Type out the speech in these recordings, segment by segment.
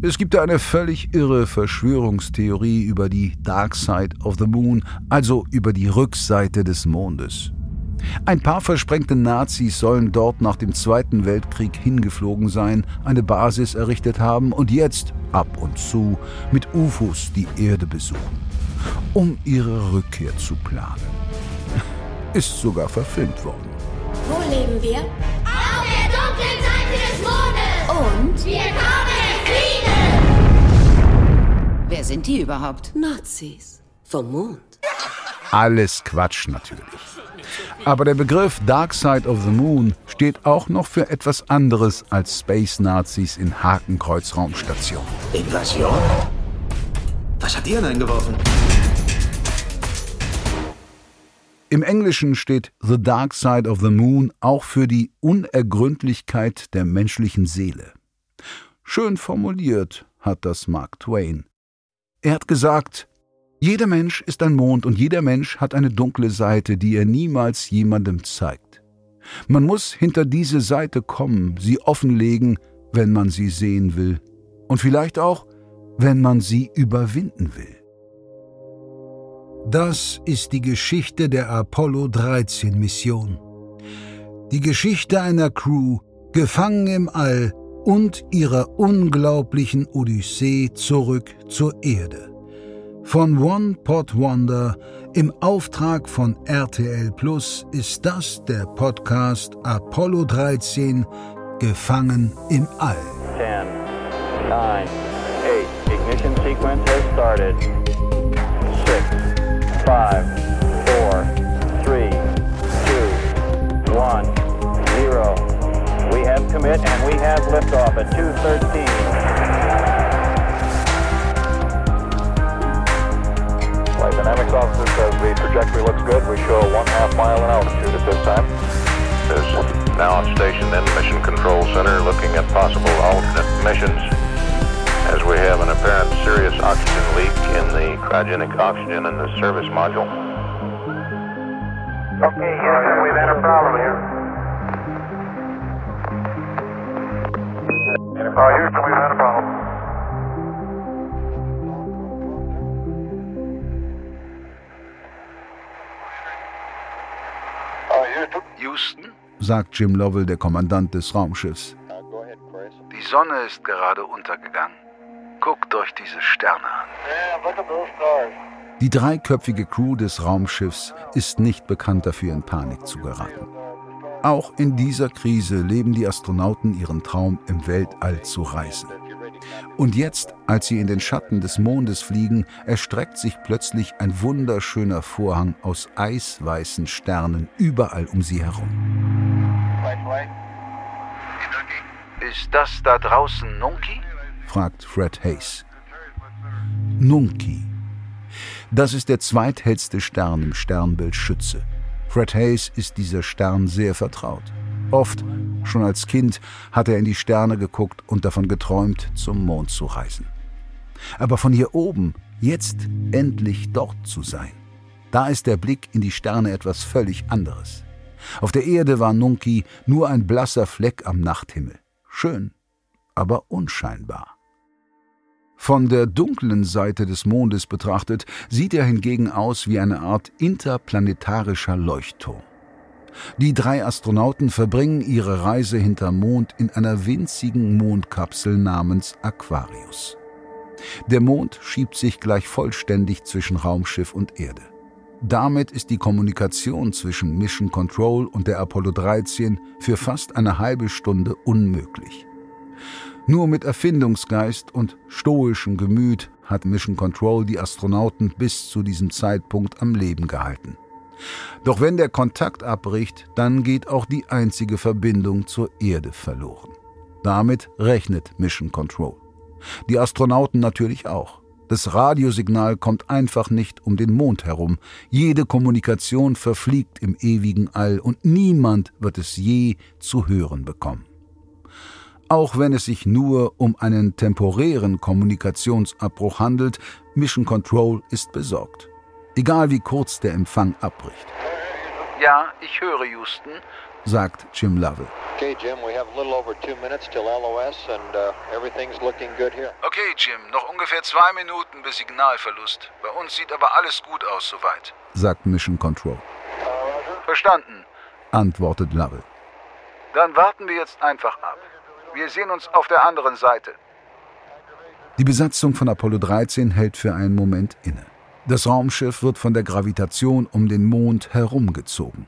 Es gibt eine völlig irre Verschwörungstheorie über die Dark Side of the Moon, also über die Rückseite des Mondes. Ein paar versprengte Nazis sollen dort nach dem Zweiten Weltkrieg hingeflogen sein, eine Basis errichtet haben und jetzt ab und zu mit UFOs die Erde besuchen, um ihre Rückkehr zu planen. Ist sogar verfilmt worden. Wo leben wir? Auf der dunklen Seite des Mondes! Und? Wir Wer sind die überhaupt? Nazis. Vom Mond. Alles Quatsch natürlich. Aber der Begriff Dark Side of the Moon steht auch noch für etwas anderes als Space Nazis in Hakenkreuz-Raumstation. Invasion? Was hat ihr denn eingeworfen? Im Englischen steht The Dark Side of the Moon auch für die Unergründlichkeit der menschlichen Seele. Schön formuliert hat das Mark Twain. Er hat gesagt, jeder Mensch ist ein Mond und jeder Mensch hat eine dunkle Seite, die er niemals jemandem zeigt. Man muss hinter diese Seite kommen, sie offenlegen, wenn man sie sehen will. Und vielleicht auch, wenn man sie überwinden will. Das ist die Geschichte der Apollo 13 Mission. Die Geschichte einer Crew, gefangen im All und ihrer unglaublichen Odyssee zurück zur Erde. Von One Pot Wonder im Auftrag von RTL Plus ist das der Podcast Apollo 13 Gefangen im All. 10, 9, 8. Ignition sequence has started. 6, 5, We commit and we have liftoff at 213. Flight Dynamics officer says the trajectory looks good. We show one half mile in altitude at this time. is now stationed in Mission Control Center looking at possible alternate missions as we have an apparent serious oxygen leak in the cryogenic oxygen in the service module. Okay, Houston, we've had a problem here. Houston, we've had a problem. Houston, sagt Jim Lovell, der Kommandant des Raumschiffs. Die Sonne ist gerade untergegangen. Guckt euch diese Sterne an. Die dreiköpfige Crew des Raumschiffs ist nicht bekannt dafür, in Panik zu geraten. Auch in dieser Krise leben die Astronauten ihren Traum, im Weltall zu reisen. Und jetzt, als sie in den Schatten des Mondes fliegen, erstreckt sich plötzlich ein wunderschöner Vorhang aus eisweißen Sternen überall um sie herum. Ist das da draußen Nunki? fragt Fred Hayes. Nunki. Das ist der zweithellste Stern im Sternbild Schütze. Fred Hayes ist dieser Stern sehr vertraut. Oft, schon als Kind, hat er in die Sterne geguckt und davon geträumt, zum Mond zu reisen. Aber von hier oben, jetzt endlich dort zu sein, da ist der Blick in die Sterne etwas völlig anderes. Auf der Erde war Nunki nur ein blasser Fleck am Nachthimmel. Schön, aber unscheinbar. Von der dunklen Seite des Mondes betrachtet, sieht er hingegen aus wie eine Art interplanetarischer Leuchtturm. Die drei Astronauten verbringen ihre Reise hinterm Mond in einer winzigen Mondkapsel namens Aquarius. Der Mond schiebt sich gleich vollständig zwischen Raumschiff und Erde. Damit ist die Kommunikation zwischen Mission Control und der Apollo 13 für fast eine halbe Stunde unmöglich. Nur mit Erfindungsgeist und stoischem Gemüt hat Mission Control die Astronauten bis zu diesem Zeitpunkt am Leben gehalten. Doch wenn der Kontakt abbricht, dann geht auch die einzige Verbindung zur Erde verloren. Damit rechnet Mission Control. Die Astronauten natürlich auch. Das Radiosignal kommt einfach nicht um den Mond herum. Jede Kommunikation verfliegt im ewigen All und niemand wird es je zu hören bekommen. Auch wenn es sich nur um einen temporären Kommunikationsabbruch handelt, Mission Control ist besorgt. Egal wie kurz der Empfang abbricht. Ja, ich höre Houston. sagt Jim Lovell. Okay, Jim, we have a little over two minutes till LOS and uh, everything's looking good here. Okay, Jim, noch ungefähr zwei Minuten bis Signalverlust. Bei uns sieht aber alles gut aus soweit, sagt Mission Control. Uh, Verstanden, antwortet Lovell. Dann warten wir jetzt einfach ab. Wir sehen uns auf der anderen Seite. Die Besatzung von Apollo 13 hält für einen Moment inne. Das Raumschiff wird von der Gravitation um den Mond herumgezogen.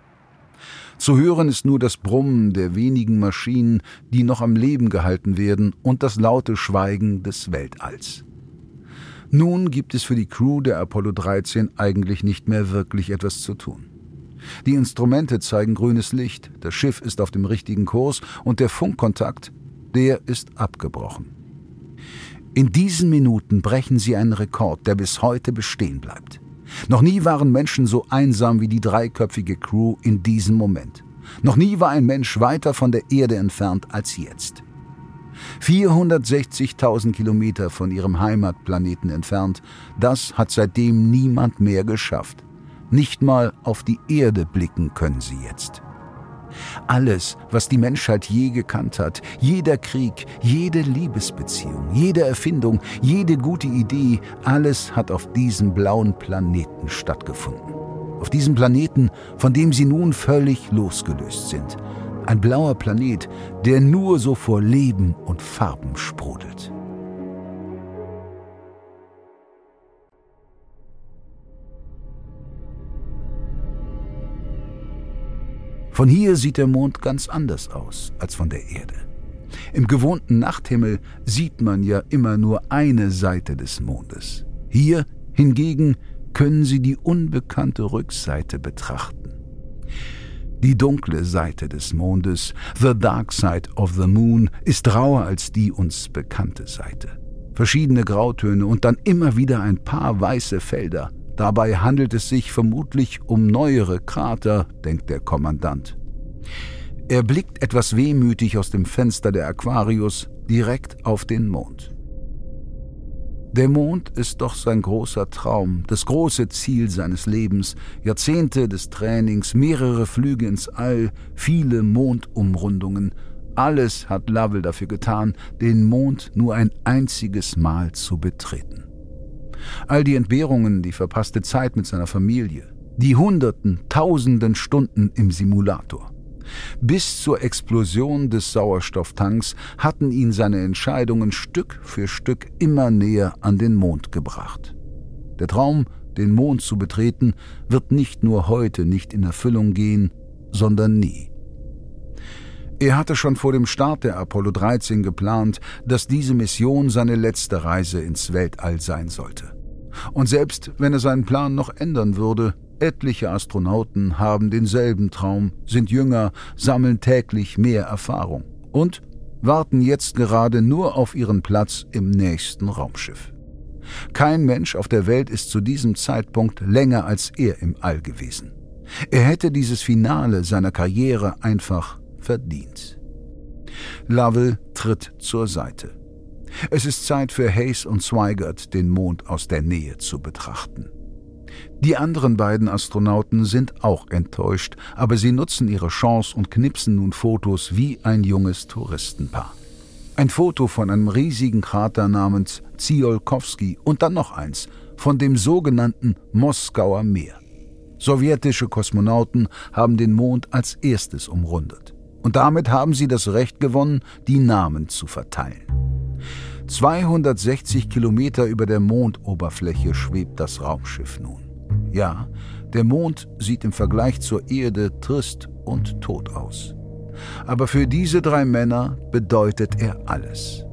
Zu hören ist nur das Brummen der wenigen Maschinen, die noch am Leben gehalten werden, und das laute Schweigen des Weltalls. Nun gibt es für die Crew der Apollo 13 eigentlich nicht mehr wirklich etwas zu tun. Die Instrumente zeigen grünes Licht, das Schiff ist auf dem richtigen Kurs und der Funkkontakt, der ist abgebrochen. In diesen Minuten brechen sie einen Rekord, der bis heute bestehen bleibt. Noch nie waren Menschen so einsam wie die dreiköpfige Crew in diesem Moment. Noch nie war ein Mensch weiter von der Erde entfernt als jetzt. 460.000 Kilometer von ihrem Heimatplaneten entfernt, das hat seitdem niemand mehr geschafft. Nicht mal auf die Erde blicken können sie jetzt. Alles, was die Menschheit je gekannt hat, jeder Krieg, jede Liebesbeziehung, jede Erfindung, jede gute Idee, alles hat auf diesem blauen Planeten stattgefunden. Auf diesem Planeten, von dem sie nun völlig losgelöst sind. Ein blauer Planet, der nur so vor Leben und Farben sprudelt. Von hier sieht der Mond ganz anders aus als von der Erde. Im gewohnten Nachthimmel sieht man ja immer nur eine Seite des Mondes. Hier hingegen können Sie die unbekannte Rückseite betrachten. Die dunkle Seite des Mondes, The Dark Side of the Moon, ist rauer als die uns bekannte Seite. Verschiedene Grautöne und dann immer wieder ein paar weiße Felder, Dabei handelt es sich vermutlich um neuere Krater, denkt der Kommandant. Er blickt etwas wehmütig aus dem Fenster der Aquarius direkt auf den Mond. Der Mond ist doch sein großer Traum, das große Ziel seines Lebens, Jahrzehnte des Trainings, mehrere Flüge ins All, viele Mondumrundungen. Alles hat Lovell dafür getan, den Mond nur ein einziges Mal zu betreten. All die Entbehrungen, die verpasste Zeit mit seiner Familie, die hunderten, tausenden Stunden im Simulator. Bis zur Explosion des Sauerstofftanks hatten ihn seine Entscheidungen Stück für Stück immer näher an den Mond gebracht. Der Traum, den Mond zu betreten, wird nicht nur heute nicht in Erfüllung gehen, sondern nie. Er hatte schon vor dem Start der Apollo 13 geplant, dass diese Mission seine letzte Reise ins Weltall sein sollte. Und selbst wenn er seinen Plan noch ändern würde, etliche Astronauten haben denselben Traum, sind jünger, sammeln täglich mehr Erfahrung und warten jetzt gerade nur auf ihren Platz im nächsten Raumschiff. Kein Mensch auf der Welt ist zu diesem Zeitpunkt länger als er im All gewesen. Er hätte dieses Finale seiner Karriere einfach verdient. Lovell tritt zur Seite. Es ist Zeit für Hayes und Swigert, den Mond aus der Nähe zu betrachten. Die anderen beiden Astronauten sind auch enttäuscht, aber sie nutzen ihre Chance und knipsen nun Fotos wie ein junges Touristenpaar. Ein Foto von einem riesigen Krater namens Tsiolkovsky und dann noch eins von dem sogenannten Moskauer Meer. Sowjetische Kosmonauten haben den Mond als erstes umrundet. Und damit haben sie das Recht gewonnen, die Namen zu verteilen. 260 Kilometer über der Mondoberfläche schwebt das Raumschiff nun. Ja, der Mond sieht im Vergleich zur Erde trist und tot aus. Aber für diese drei Männer bedeutet er alles.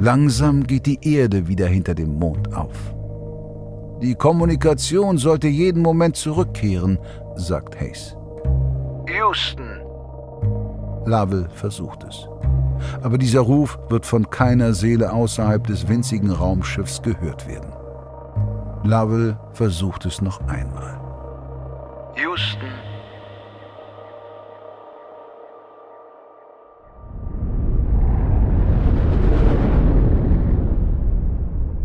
Langsam geht die Erde wieder hinter dem Mond auf. Die Kommunikation sollte jeden Moment zurückkehren, sagt Hayes. Houston, Lovell versucht es. Aber dieser Ruf wird von keiner Seele außerhalb des winzigen Raumschiffs gehört werden. Lovell versucht es noch einmal. Houston.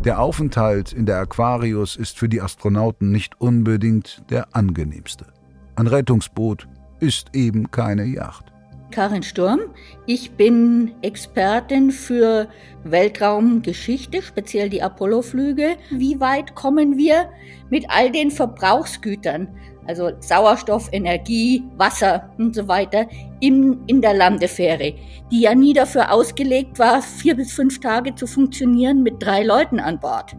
Der Aufenthalt in der Aquarius ist für die Astronauten nicht unbedingt der angenehmste. Ein Rettungsboot, ist eben keine Yacht. Karin Sturm. Ich bin Expertin für Weltraumgeschichte, speziell die Apollo-Flüge. Wie weit kommen wir mit all den Verbrauchsgütern, also Sauerstoff, Energie, Wasser und so weiter, in, in der Landefähre, die ja nie dafür ausgelegt war, vier bis fünf Tage zu funktionieren mit drei Leuten an Bord,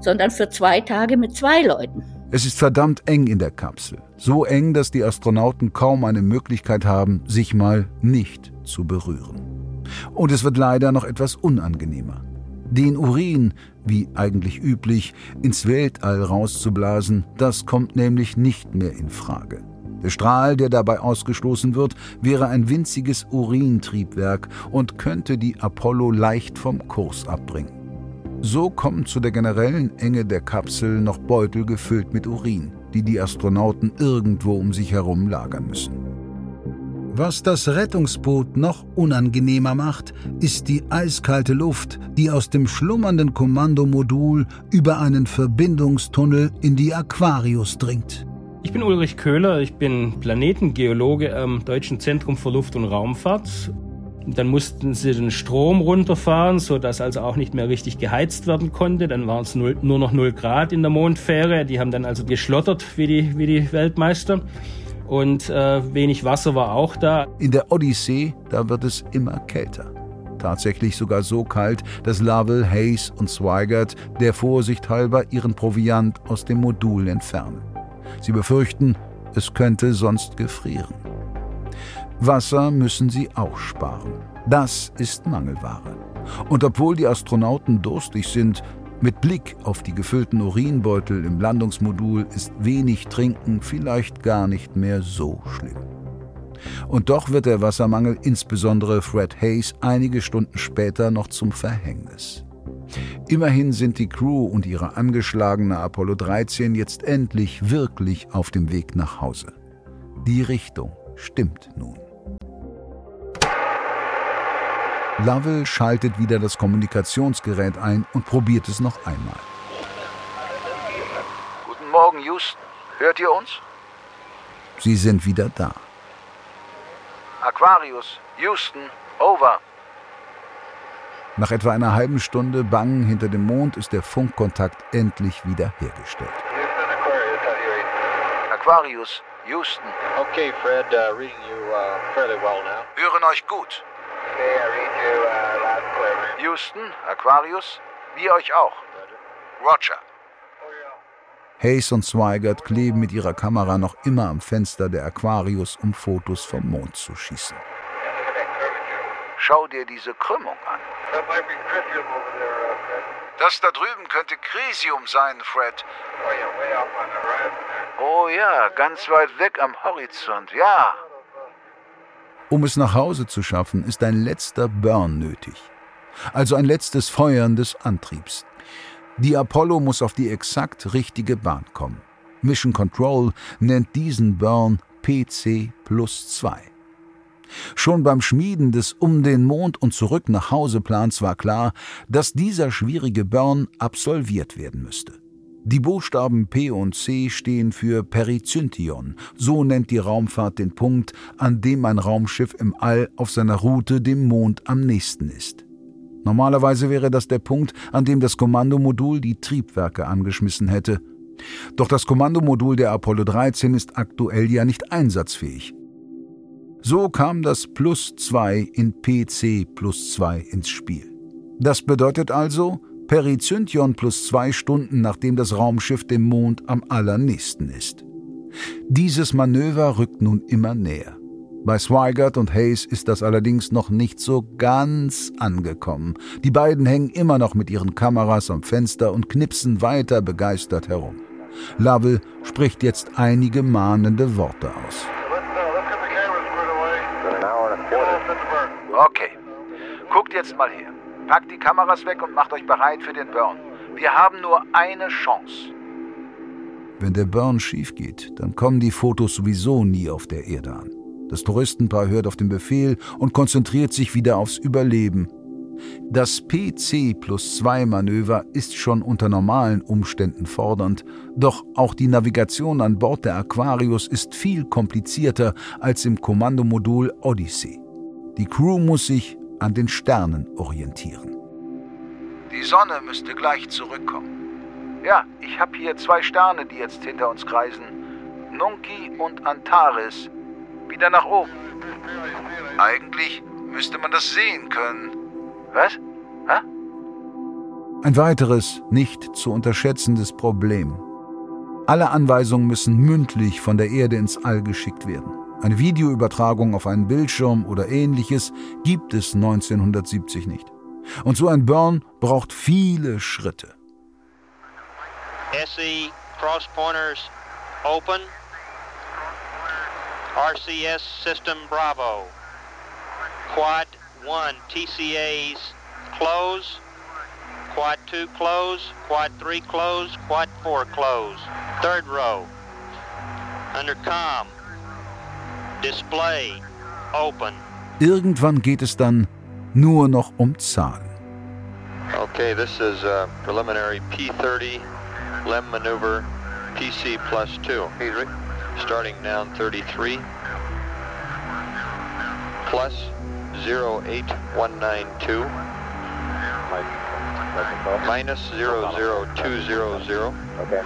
sondern für zwei Tage mit zwei Leuten. Es ist verdammt eng in der Kapsel. So eng, dass die Astronauten kaum eine Möglichkeit haben, sich mal nicht zu berühren. Und es wird leider noch etwas unangenehmer. Den Urin, wie eigentlich üblich, ins Weltall rauszublasen, das kommt nämlich nicht mehr in Frage. Der Strahl, der dabei ausgestoßen wird, wäre ein winziges Urintriebwerk und könnte die Apollo leicht vom Kurs abbringen. So kommen zu der generellen Enge der Kapsel noch Beutel gefüllt mit Urin, die die Astronauten irgendwo um sich herum lagern müssen. Was das Rettungsboot noch unangenehmer macht, ist die eiskalte Luft, die aus dem schlummernden Kommandomodul über einen Verbindungstunnel in die Aquarius dringt. Ich bin Ulrich Köhler, ich bin Planetengeologe am Deutschen Zentrum für Luft- und Raumfahrt dann mussten sie den Strom runterfahren, sodass also auch nicht mehr richtig geheizt werden konnte. Dann waren es nur noch 0 Grad in der Mondfähre. Die haben dann also geschlottert wie die, wie die Weltmeister. Und äh, wenig Wasser war auch da. In der Odyssee, da wird es immer kälter. Tatsächlich sogar so kalt, dass Lovell, Hayes und Swigert der Vorsicht halber ihren Proviant aus dem Modul entfernen. Sie befürchten, es könnte sonst gefrieren. Wasser müssen sie auch sparen. Das ist Mangelware. Und obwohl die Astronauten durstig sind, mit Blick auf die gefüllten Urinbeutel im Landungsmodul ist wenig Trinken vielleicht gar nicht mehr so schlimm. Und doch wird der Wassermangel insbesondere Fred Hayes einige Stunden später noch zum Verhängnis. Immerhin sind die Crew und ihre angeschlagene Apollo 13 jetzt endlich wirklich auf dem Weg nach Hause. Die Richtung stimmt nun. Lovell schaltet wieder das Kommunikationsgerät ein und probiert es noch einmal. Guten Morgen, Houston. Hört ihr uns? Sie sind wieder da. Aquarius, Houston, over. Nach etwa einer halben Stunde Bangen hinter dem Mond ist der Funkkontakt endlich wieder hergestellt. Aquarius, Houston. Okay, Fred, uh, reading you uh, fairly well now. Hören euch gut. Uh, Houston, Aquarius, wie euch auch. Roger. Hayes und Swigert kleben mit ihrer Kamera noch immer am Fenster der Aquarius, um Fotos vom Mond zu schießen. Schau dir diese Krümmung an. Das da drüben könnte Crisium sein, Fred. Oh ja, ganz weit weg am Horizont, ja. Um es nach Hause zu schaffen, ist ein letzter Burn nötig. Also ein letztes Feuern des Antriebs. Die Apollo muss auf die exakt richtige Bahn kommen. Mission Control nennt diesen Burn PC plus 2. Schon beim Schmieden des Um den Mond und zurück nach Hause Plans war klar, dass dieser schwierige Burn absolviert werden müsste. Die Buchstaben P und C stehen für Perizyntion. So nennt die Raumfahrt den Punkt, an dem ein Raumschiff im All auf seiner Route dem Mond am nächsten ist. Normalerweise wäre das der Punkt, an dem das Kommandomodul die Triebwerke angeschmissen hätte. Doch das Kommandomodul der Apollo 13 ist aktuell ja nicht einsatzfähig. So kam das Plus 2 in PC plus 2 ins Spiel. Das bedeutet also, Perizyntion plus zwei Stunden nachdem das Raumschiff dem Mond am allernächsten ist. Dieses Manöver rückt nun immer näher. Bei Swigert und Hayes ist das allerdings noch nicht so ganz angekommen. Die beiden hängen immer noch mit ihren Kameras am Fenster und knipsen weiter begeistert herum. Lovell spricht jetzt einige mahnende Worte aus. Okay, guckt jetzt mal her. Packt die Kameras weg und macht euch bereit für den Burn. Wir haben nur eine Chance. Wenn der Burn schief geht, dann kommen die Fotos sowieso nie auf der Erde an. Das Touristenpaar hört auf den Befehl und konzentriert sich wieder aufs Überleben. Das PC plus 2 Manöver ist schon unter normalen Umständen fordernd, doch auch die Navigation an Bord der Aquarius ist viel komplizierter als im Kommandomodul Odyssey. Die Crew muss sich an den Sternen orientieren. Die Sonne müsste gleich zurückkommen. Ja, ich habe hier zwei Sterne, die jetzt hinter uns kreisen. Nunki und Antares. Wieder nach oben. Eigentlich müsste man das sehen können. Was? Hä? Ein weiteres, nicht zu unterschätzendes Problem. Alle Anweisungen müssen mündlich von der Erde ins All geschickt werden. Eine Videoübertragung auf einen Bildschirm oder ähnliches gibt es 1970 nicht. Und so ein Burn braucht viele Schritte. SE cross pointers open. RCS system Bravo. Quad 1 TCAs close. Quad 2 close. Quad 3 close. Quad 4 close. Third row. Under com. Display open. Irgendwann geht es dann nur noch um Zahlen. Okay, this is uh, preliminary P30 LEM maneuver PC plus 2. Starting down 33 plus 08192 minus 00200 Okay.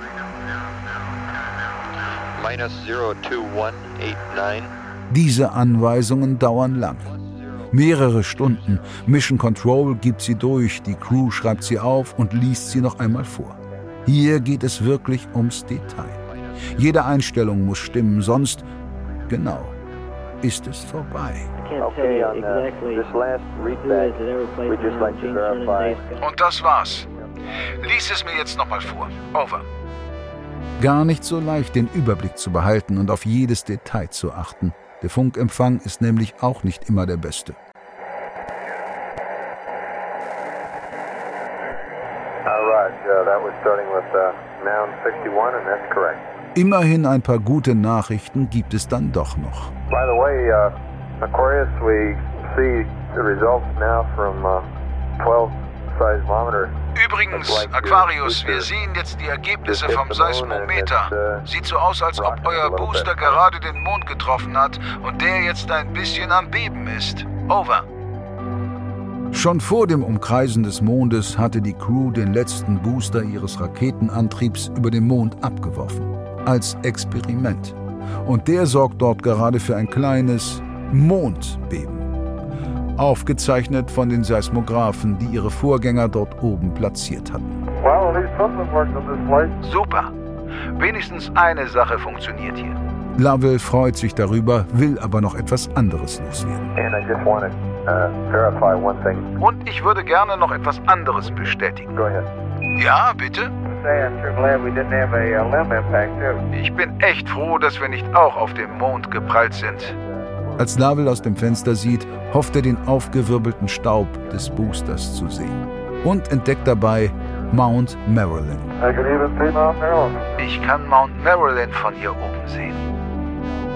minus 02189 Diese Anweisungen dauern lang. Mehrere Stunden. Mission Control gibt sie durch, die Crew schreibt sie auf und liest sie noch einmal vor. Hier geht es wirklich ums Detail. Jede Einstellung muss stimmen, sonst, genau, ist es vorbei. Uh. Und das war's. Lies es mir jetzt nochmal vor. Over. Gar nicht so leicht, den Überblick zu behalten und auf jedes Detail zu achten. Der Funkempfang ist nämlich auch nicht immer der beste. Uh, uh, noun 61, and that's correct. Immerhin ein paar gute Nachrichten gibt es dann doch noch. By the way, uh, Aquarius, we see the results now from uh, 12 seismometer. Übrigens, Aquarius, wir sehen jetzt die Ergebnisse vom Seismometer. Sieht so aus, als ob euer Booster gerade den Mond getroffen hat und der jetzt ein bisschen am Beben ist. Over. Schon vor dem Umkreisen des Mondes hatte die Crew den letzten Booster ihres Raketenantriebs über den Mond abgeworfen. Als Experiment. Und der sorgt dort gerade für ein kleines Mondbeben. Aufgezeichnet von den Seismographen, die ihre Vorgänger dort oben platziert hatten. Well, at least something worked on this place. Super. Wenigstens eine Sache funktioniert hier. Lovell freut sich darüber, will aber noch etwas anderes loswerden. And I just want to uh, verify one thing. Und ich würde gerne noch etwas anderes bestätigen. Go ahead. Ja, bitte? Say, I'm sure glad we didn't have a limb impact, too. Ich bin echt froh, dass wir nicht auch auf dem Mond geprallt sind. Als Lovell aus dem Fenster sieht, hofft er den aufgewirbelten Staub des Boosters zu sehen. Und entdeckt dabei Mount Marilyn. Ich kann Mount Marilyn von hier oben sehen.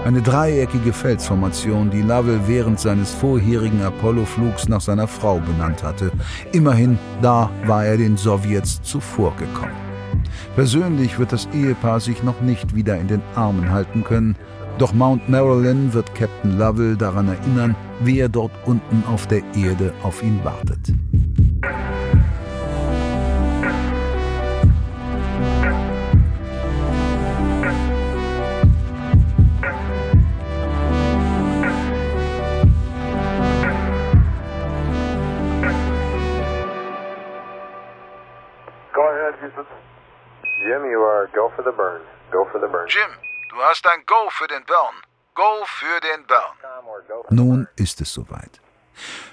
Eine dreieckige Felsformation, die Lovell während seines vorherigen Apollo-Flugs nach seiner Frau benannt hatte. Immerhin, da war er den Sowjets zuvorgekommen. Persönlich wird das Ehepaar sich noch nicht wieder in den Armen halten können, doch Mount Marilyn wird Captain Lovell daran erinnern, wer dort unten auf der Erde auf ihn wartet. Go ahead, Houston. Jim, du hast ein Go für den Burn. Go für den Burn. Nun ist es soweit.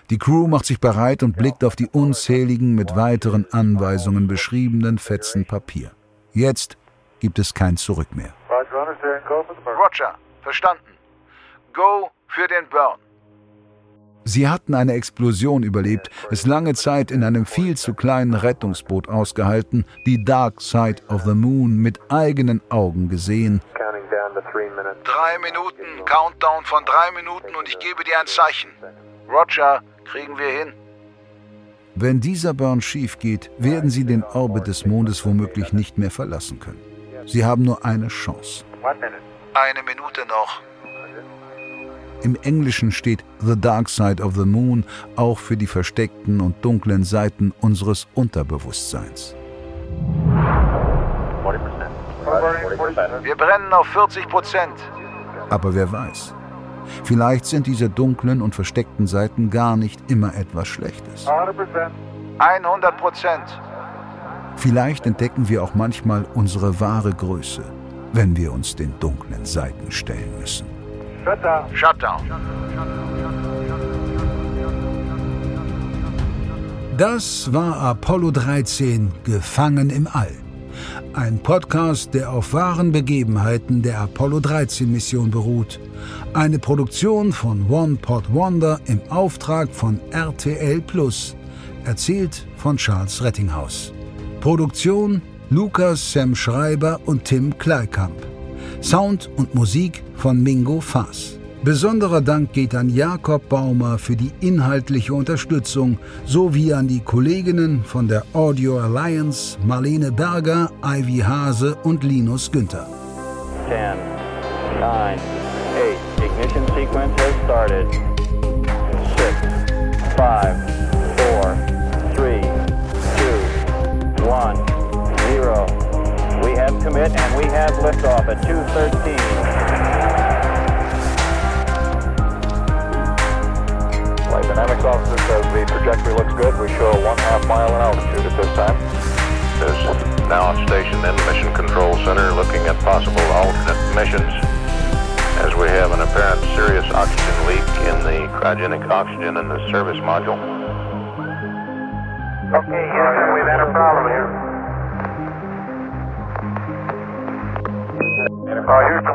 Die Crew macht sich bereit und blickt auf die unzähligen mit weiteren Anweisungen beschriebenen Fetzen Papier. Jetzt gibt es kein Zurück mehr. Roger, verstanden. Go für den Burn. Sie hatten eine Explosion überlebt, es lange Zeit in einem viel zu kleinen Rettungsboot ausgehalten, die Dark Side of the Moon mit eigenen Augen gesehen. Drei Minuten, Countdown von drei Minuten und ich gebe dir ein Zeichen. Roger, kriegen wir hin. Wenn dieser Burn schief geht, werden sie den Orbit des Mondes womöglich nicht mehr verlassen können. Sie haben nur eine Chance. Eine Minute noch. Im Englischen steht The Dark Side of the Moon auch für die versteckten und dunklen Seiten unseres Unterbewusstseins. Wir brennen auf 40 Prozent. Aber wer weiß, vielleicht sind diese dunklen und versteckten Seiten gar nicht immer etwas Schlechtes. 100 Prozent. Vielleicht entdecken wir auch manchmal unsere wahre Größe, wenn wir uns den dunklen Seiten stellen müssen. Shutdown. Shutdown. Das war Apollo 13, Gefangen im All. Ein Podcast, der auf wahren Begebenheiten der Apollo 13 Mission beruht. Eine Produktion von One Pot Wonder im Auftrag von RTL Plus. Erzählt von Charles Rettinghaus. Produktion Lukas Sam Schreiber und Tim Kleikamp. Sound und Musik von Mingo Faas. Besonderer Dank geht an Jakob Baumer für die inhaltliche Unterstützung sowie an die Kolleginnen von der Audio Alliance Marlene Berger, Ivy Hase und Linus Günther. 10, 9, 8, ignition sequence has started. 6, 5, 4, 3, 2, 1, 0. We have commit and we have liftoff at 213. Cryogenic oxygen in the service module. Okay, Houston, we've had a problem here. Uh, Houston,